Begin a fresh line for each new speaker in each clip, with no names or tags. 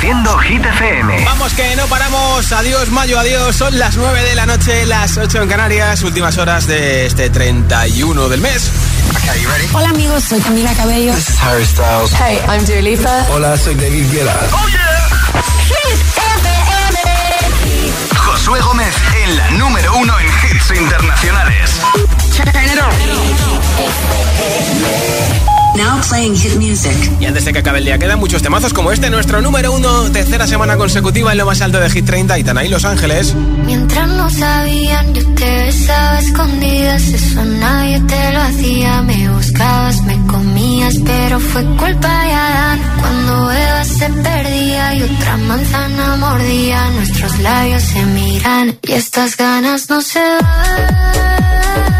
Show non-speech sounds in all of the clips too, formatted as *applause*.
Reproduciendo Hit FM.
Vamos que no paramos. Adiós, Mayo, adiós. Son las 9 de la noche, las 8 en Canarias. Últimas horas de este 31 del mes.
Hola amigos, soy Camila Cabello.
This is Harry Styles.
Hey, I'm Dua Lipa.
Hola, soy David Guetta.
Oh yeah.
Hit FM.
Josué Gómez en la número uno en hits internacionales.
Now playing hit music.
Y antes de que acabe el día, quedan muchos temazos como este, nuestro número uno, tercera semana consecutiva en lo más alto de Hit 30, y Tanaí Los Ángeles.
Mientras no sabían, yo te besaba escondidas, eso nadie te lo hacía. Me buscabas, me comías, pero fue culpa de Adán. Cuando Eva se perdía y otra manzana mordía, nuestros labios se miran y estas ganas no se van.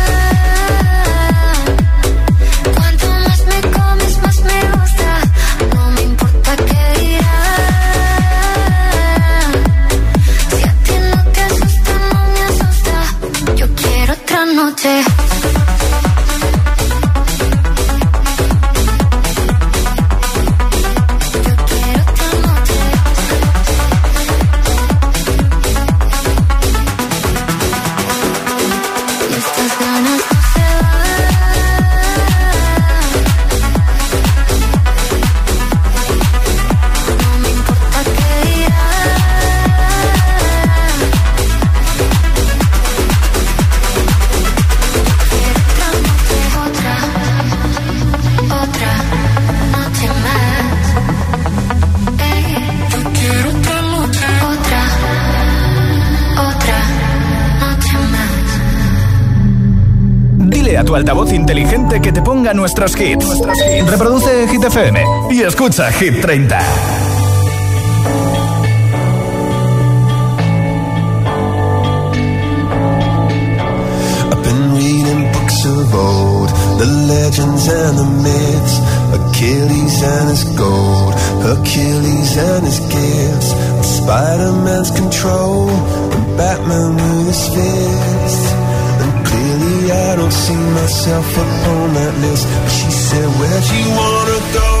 Altavoz inteligente que te ponga nuestros hits. Reproduce Hit FM y escucha Hit 30.
I've been reading books of old, the legends and the myths, Achilles and his gold, Achilles and his gifts, Spider-Man's control, and Batman with his fists. I don't see myself up on that list. She said, Where'd you wanna go?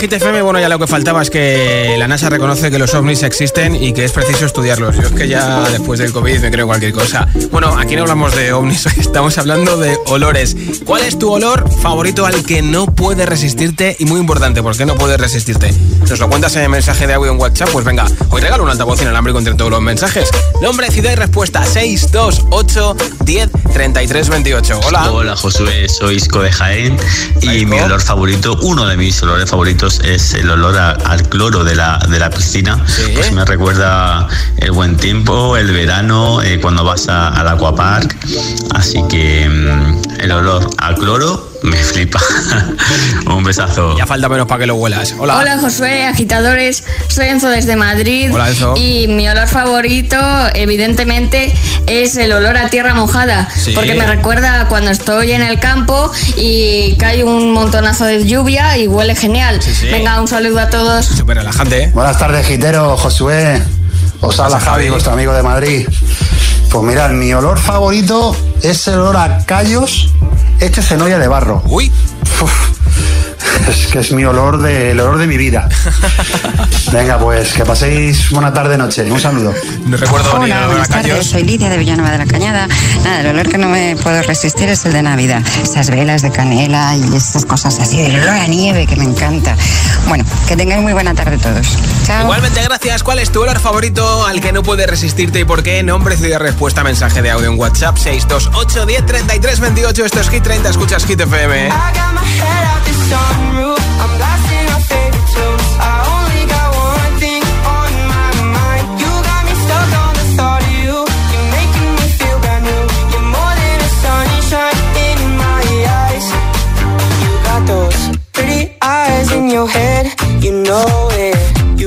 de
bueno, ya lo que faltaba es que la NASA reconoce que los ovnis existen y que es preciso estudiarlos. Yo es que ya después del COVID me creo cualquier cosa. Bueno, aquí no hablamos de ovnis, *laughs* estamos hablando de olores. ¿Cuál es tu olor favorito al que no puedes resistirte? Y muy importante, ¿por qué no puedes resistirte? ¿Nos lo cuentas en el mensaje de audio en WhatsApp? Pues venga, hoy regalo un altavoz inalámbrico entre todos los mensajes. Nombre, ciudad y respuesta 628 10 33 28. Hola.
Hola, Josué, soy Isco de Jaén y mi olor favorito, uno de mis olores favoritos es el olor al cloro de la, de la piscina. Pues me recuerda el buen tiempo, el verano, eh, cuando vas al aquapark. Así que mm, el olor al cloro me flipa. *laughs* Un besazo.
Ya falta menos para que lo huelas. Hola.
Hola, Josué, agitadores. Soy Enzo desde Madrid.
Hola, Enzo.
Y mi olor favorito, evidentemente, es el olor a tierra mojada. Porque me recuerda cuando estoy en el campo y cae un montonazo de lluvia y huele genial. Venga, un saludo a todos.
Súper relajante. ¿eh?
Buenas tardes, gitero, Josué. Os habla Javi, vuestro amigo de Madrid. Pues mirad, mi olor favorito es el olor a callos este cenolla de barro.
Uy.
Es que es mi olor de, el olor de mi vida. Venga, pues que paséis buena tarde noche. Un saludo.
No recuerdo
Hola, buenas tardes. Soy Lidia de Villanueva de la Cañada. Nada, el olor que no me puedo resistir es el de Navidad. Esas velas de canela y esas cosas así, el olor a nieve que me encanta. Bueno, que tengáis muy buena tarde todos. Chao.
Igualmente, gracias. ¿Cuál es tu olor favorito al que no puedes resistirte y por qué? Nombre, ciudad, respuesta, mensaje de audio en WhatsApp 628 10 33 28. Esto es Hit 30. Escuchas Hit FM.
I'm blasting our favorite tunes. I only got one thing on my mind. You got me stuck on the thought of you. You're making me feel brand new. You're more than a sunshine in my eyes. You got those pretty eyes in your head. You know it.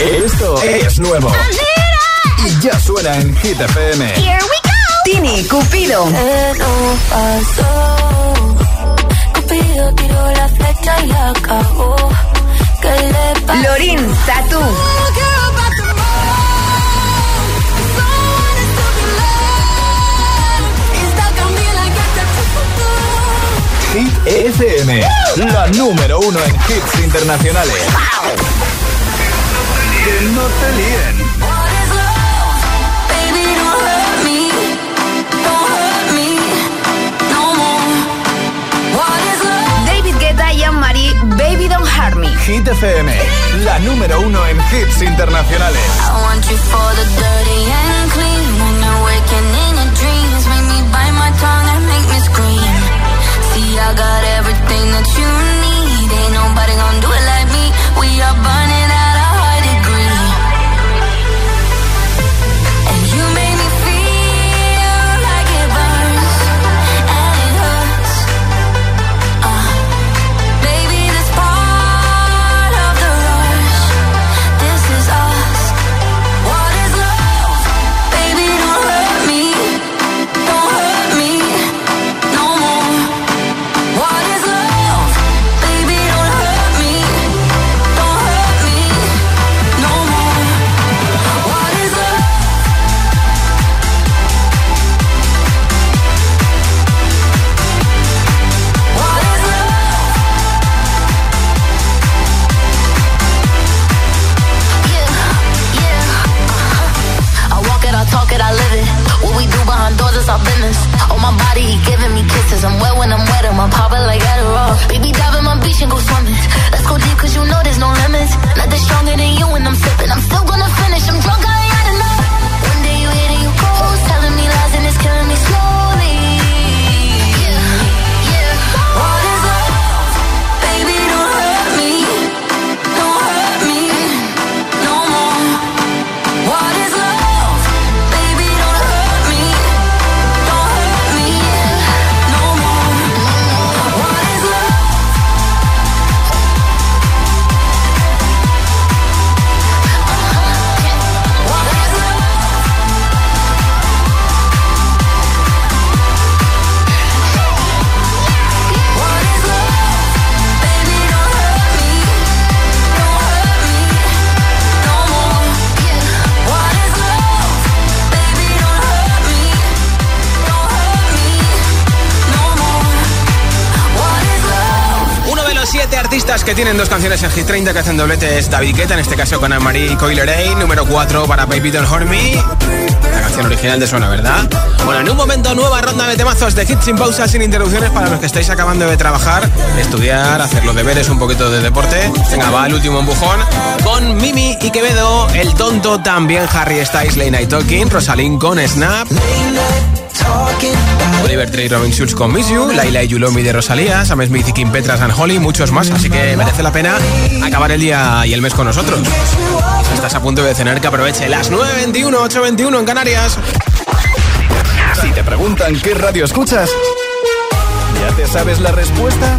Esto es nuevo. Y ya suena en Hit FM.
Here we go.
Tini Cupido.
Eh, no pasó. Cupido tiró la flecha y la acabó. ¿Qué le pasó?
Lorin Tatu.
Hit FM. La número uno en hits internacionales. Que no te líen.
Baby, don't hurt me. Don't hurt me no more. What is love?
David Guetta y Anne-Marie, Baby Don't Hurt Me.
Hit FM. La número uno en hits internacionales.
I want you for the dirty and clean.
Que tienen dos canciones en Hit 30 que hacen doblete es David Guetta, en este caso con Anne-Marie Coileray. Número 4 para Baby Don't Hurt Me. La canción original de Suena, ¿verdad? Bueno, en un momento, nueva ronda de temazos de hits sin pausa, sin interrupciones para los que estáis acabando de trabajar, estudiar, hacer los deberes, un poquito de deporte. Venga, va el último empujón con Mimi y Quevedo, El Tonto, también Harry Styles, Late Night Talking, Rosalind con Snap. Oliver Trey Robin Schulz con Miss You, Laila y Yulomi de Rosalía, Sam Smith y Kim Petras and Holly, muchos más, así que merece la pena acabar el día y el mes con nosotros. Si estás a punto de cenar, que aproveche las 9.21, 8.21 en Canarias.
Si te preguntan qué radio escuchas, ¿ya te sabes la respuesta?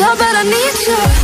always but I need you.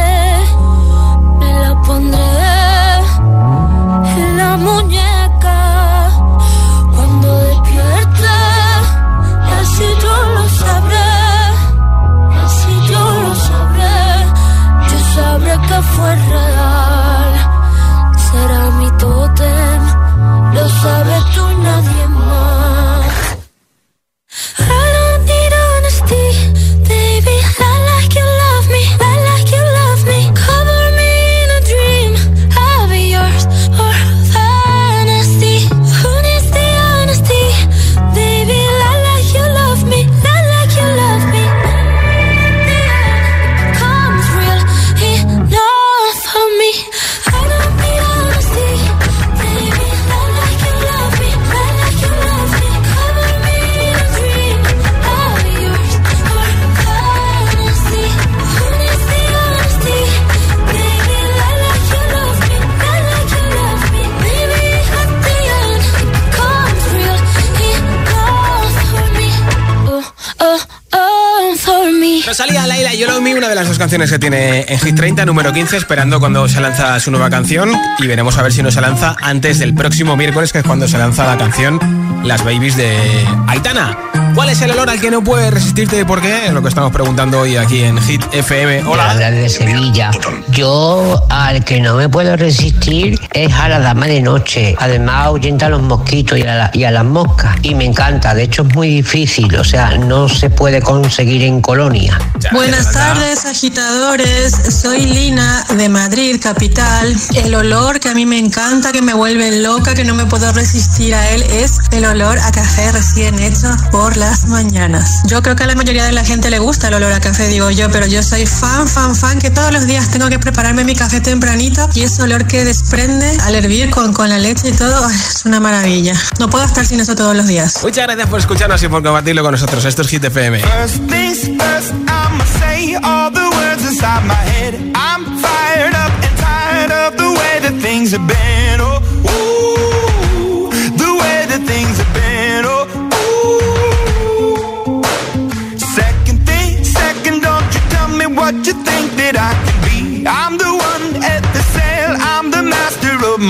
Rosalía, Laila y Yellow Me, una de las dos canciones que tiene en Hit 30, número 15, esperando cuando se lanza su nueva canción y veremos a ver si no se lanza antes del próximo miércoles, que es cuando se lanza la canción Las Babies de Aitana. ¿Cuál es el olor al que no puedes resistirte y por qué? Es lo que estamos preguntando hoy aquí en Hit FM. Hola.
de Sevilla. Yo al que no me puedo resistir es a la dama de noche. Además ahuyenta a los mosquitos y a, la- y a las moscas. Y me encanta. De hecho es muy difícil. O sea, no se puede conseguir en colonia.
Buenas tardes, agitadores. Soy Lina de Madrid, capital. El olor que a mí me encanta, que me vuelve loca, que no me puedo resistir a él, es el olor a café recién hecho por las mañanas. Yo creo que a la mayoría de la gente le gusta el olor a café, digo yo, pero yo soy fan, fan, fan, que todos los días tengo que prepararme mi café tempranito y ese olor que desprende al hervir con, con la leche y todo, es una maravilla. No puedo estar sin eso todos los días.
Muchas gracias por escucharnos y por compartirlo con nosotros. Esto es Hit FM.
First things first, I'ma say all the words inside my head. I'm fired up and tired of the way that things have been. Oh,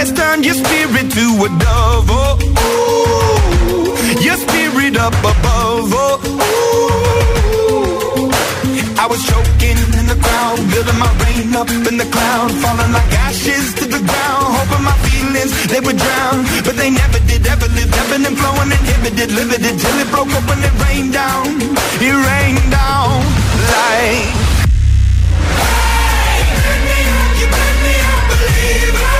Has turned your spirit to a dove. Oh, ooh, your spirit up above. Oh, ooh. I was choking in the crowd, building my rain up in the cloud, falling like ashes to the ground. Hoping my feelings they would drown, but they never did. Ever lived, ebbing and flowing, inhibited, limited till it broke up when it rained down. It rained down like. Last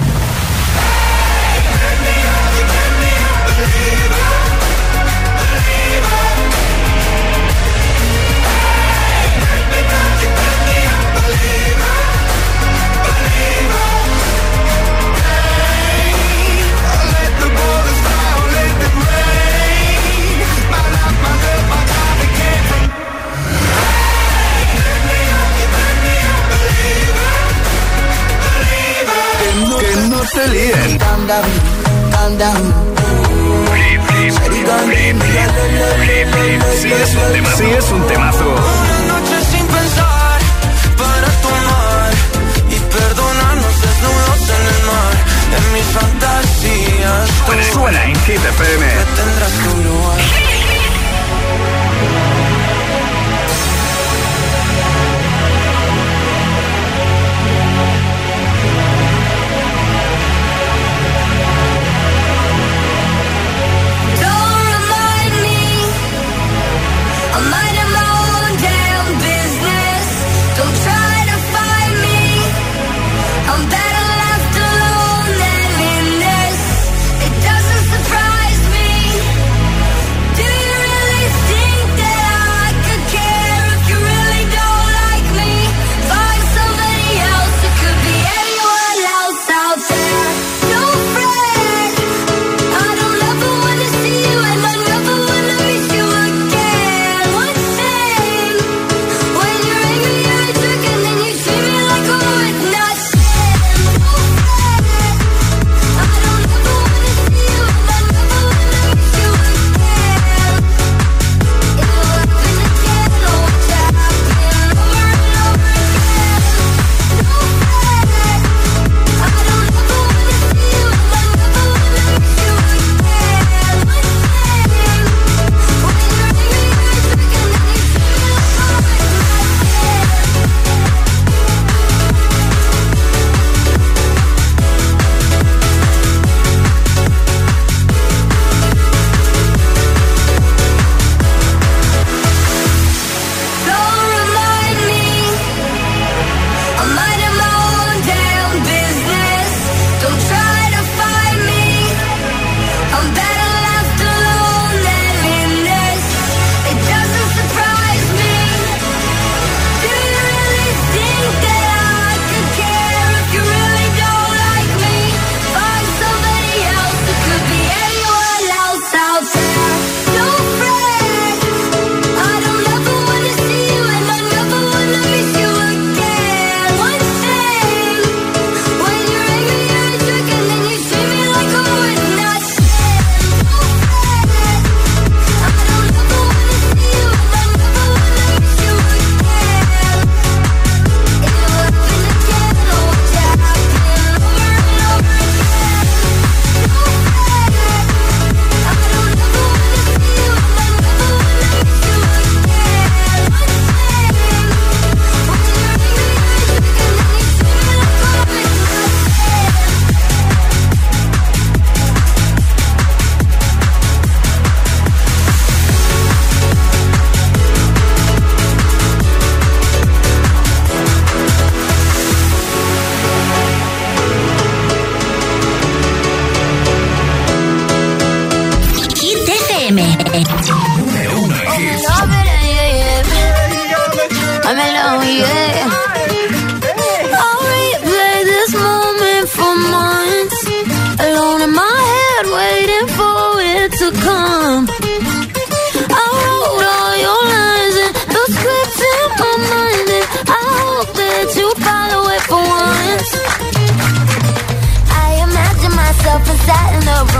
Te líen.
Si es un temazo. Si es un temazo.
Una noche sin pensar para tomar y perdonarnos desnudos en el mar. En mis fantasías tú
Suena en Hit FM.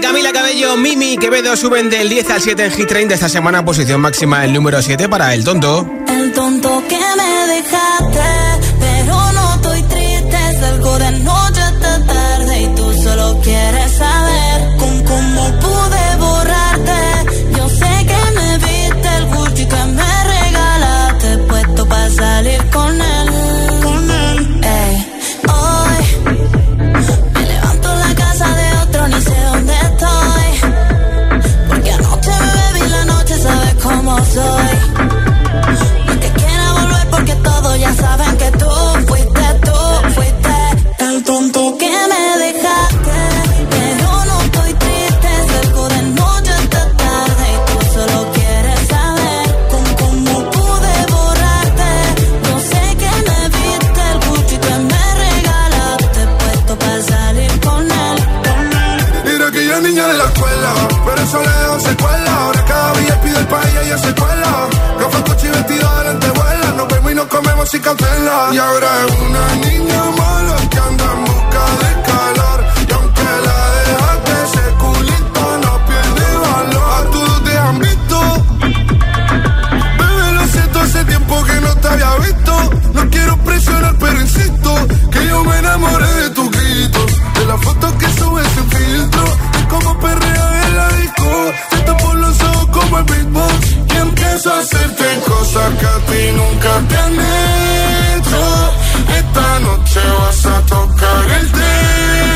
Camila Cabello, Mimi Quevedo suben del 10 al 7 en Hit 30 esta semana, posición máxima el número 7 para El Tonto.
comemos sin cancela. Y ahora es una niña mala que anda en busca de calor. Y aunque la dejaste, ese culito no pierde valor. A todos te han visto. Bebé, lo siento, hace tiempo que no te había visto. No quiero presionar, pero insisto que yo me enamoré de tus gritos. De las fotos que subes sin filtro. Y como perrea en la disco como el beatbox y empiezo a hacerte cosas que a ti nunca te han hecho. Esta noche vas a tocar el té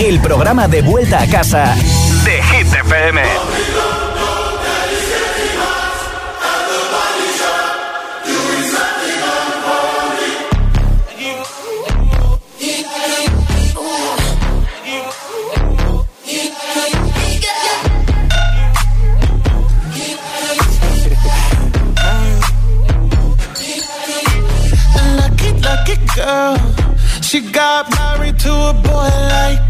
el
programa de vuelta a casa de Hit FM.
Girl. She got married to a boy like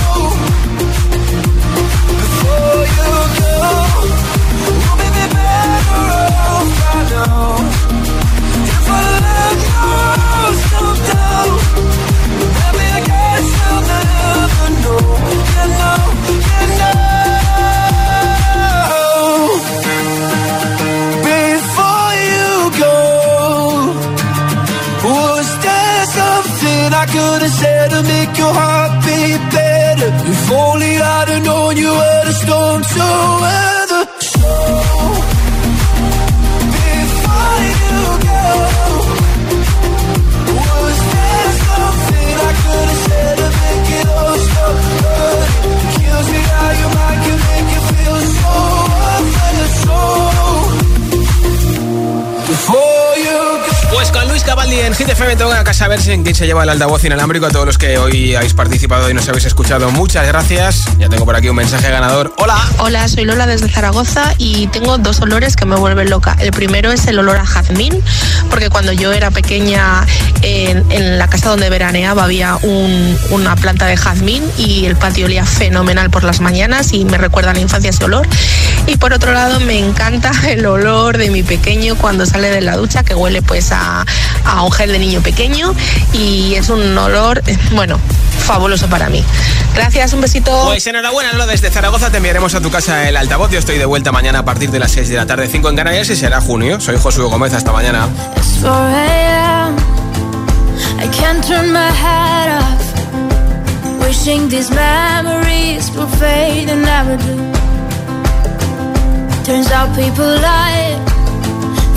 If only I'd have known you were the storm to weather. Before
Cavalli en en Hit FM tengo que saber en quién se lleva el altavoz inalámbrico. A todos los que hoy habéis participado y nos habéis escuchado, muchas gracias. Ya tengo por aquí un mensaje ganador. Hola.
Hola, soy Lola desde Zaragoza y tengo dos olores que me vuelven loca. El primero es el olor a jazmín, porque cuando yo era pequeña en, la casa donde veraneaba había un- una planta de jazmín y el patio olía fenomenal por las mañanas y me recuerda a la infancia ese olor. Y por otro lado me encanta *laughs* el olor de mi pequeño cuando sale de la ducha que huele pues a, a un gel de niño pequeño y es un olor, bueno, fabuloso para mí. Gracias, un besito.
Pues enhorabuena, Lola. Desde Zaragoza te enviaremos a tu casa el altavoz. Yo estoy de vuelta mañana a partir de las 6 de la tarde, 5 en Canarias y será junio. Soy Josué Gómez. Hasta mañana.
It's 4 a.m. I can't turn my head off. Wishing these memories will fade and never do. Turns out people lie.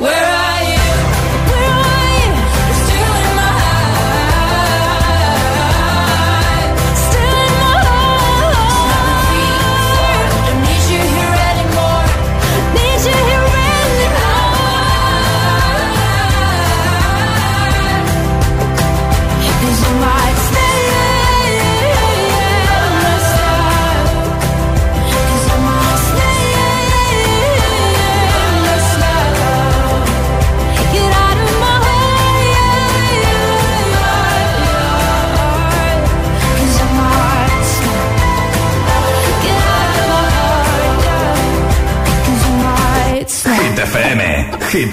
where I am.
Hit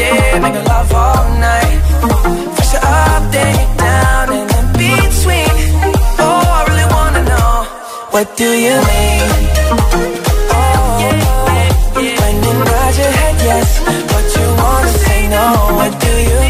Day, make love all night. You're up, then down, and in between. Oh, I really wanna know, what do you mean? Oh, when you nod your head yes, but you wanna say no, what do you mean?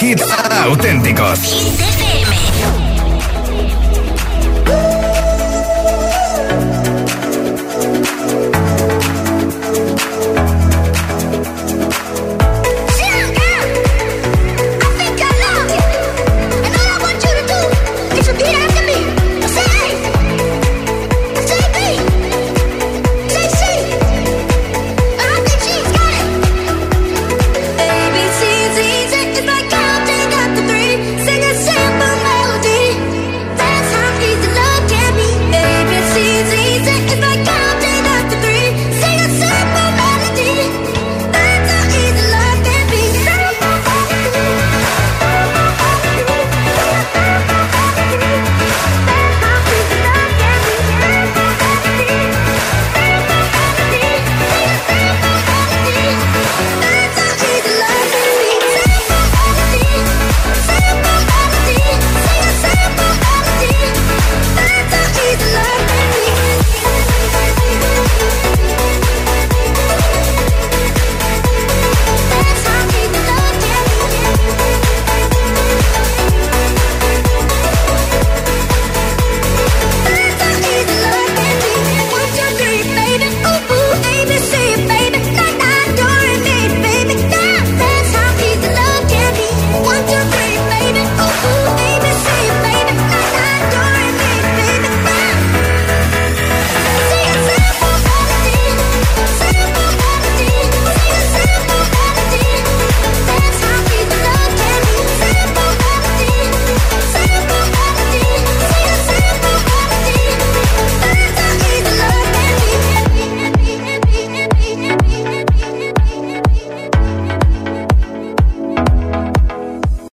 Hits auténticos.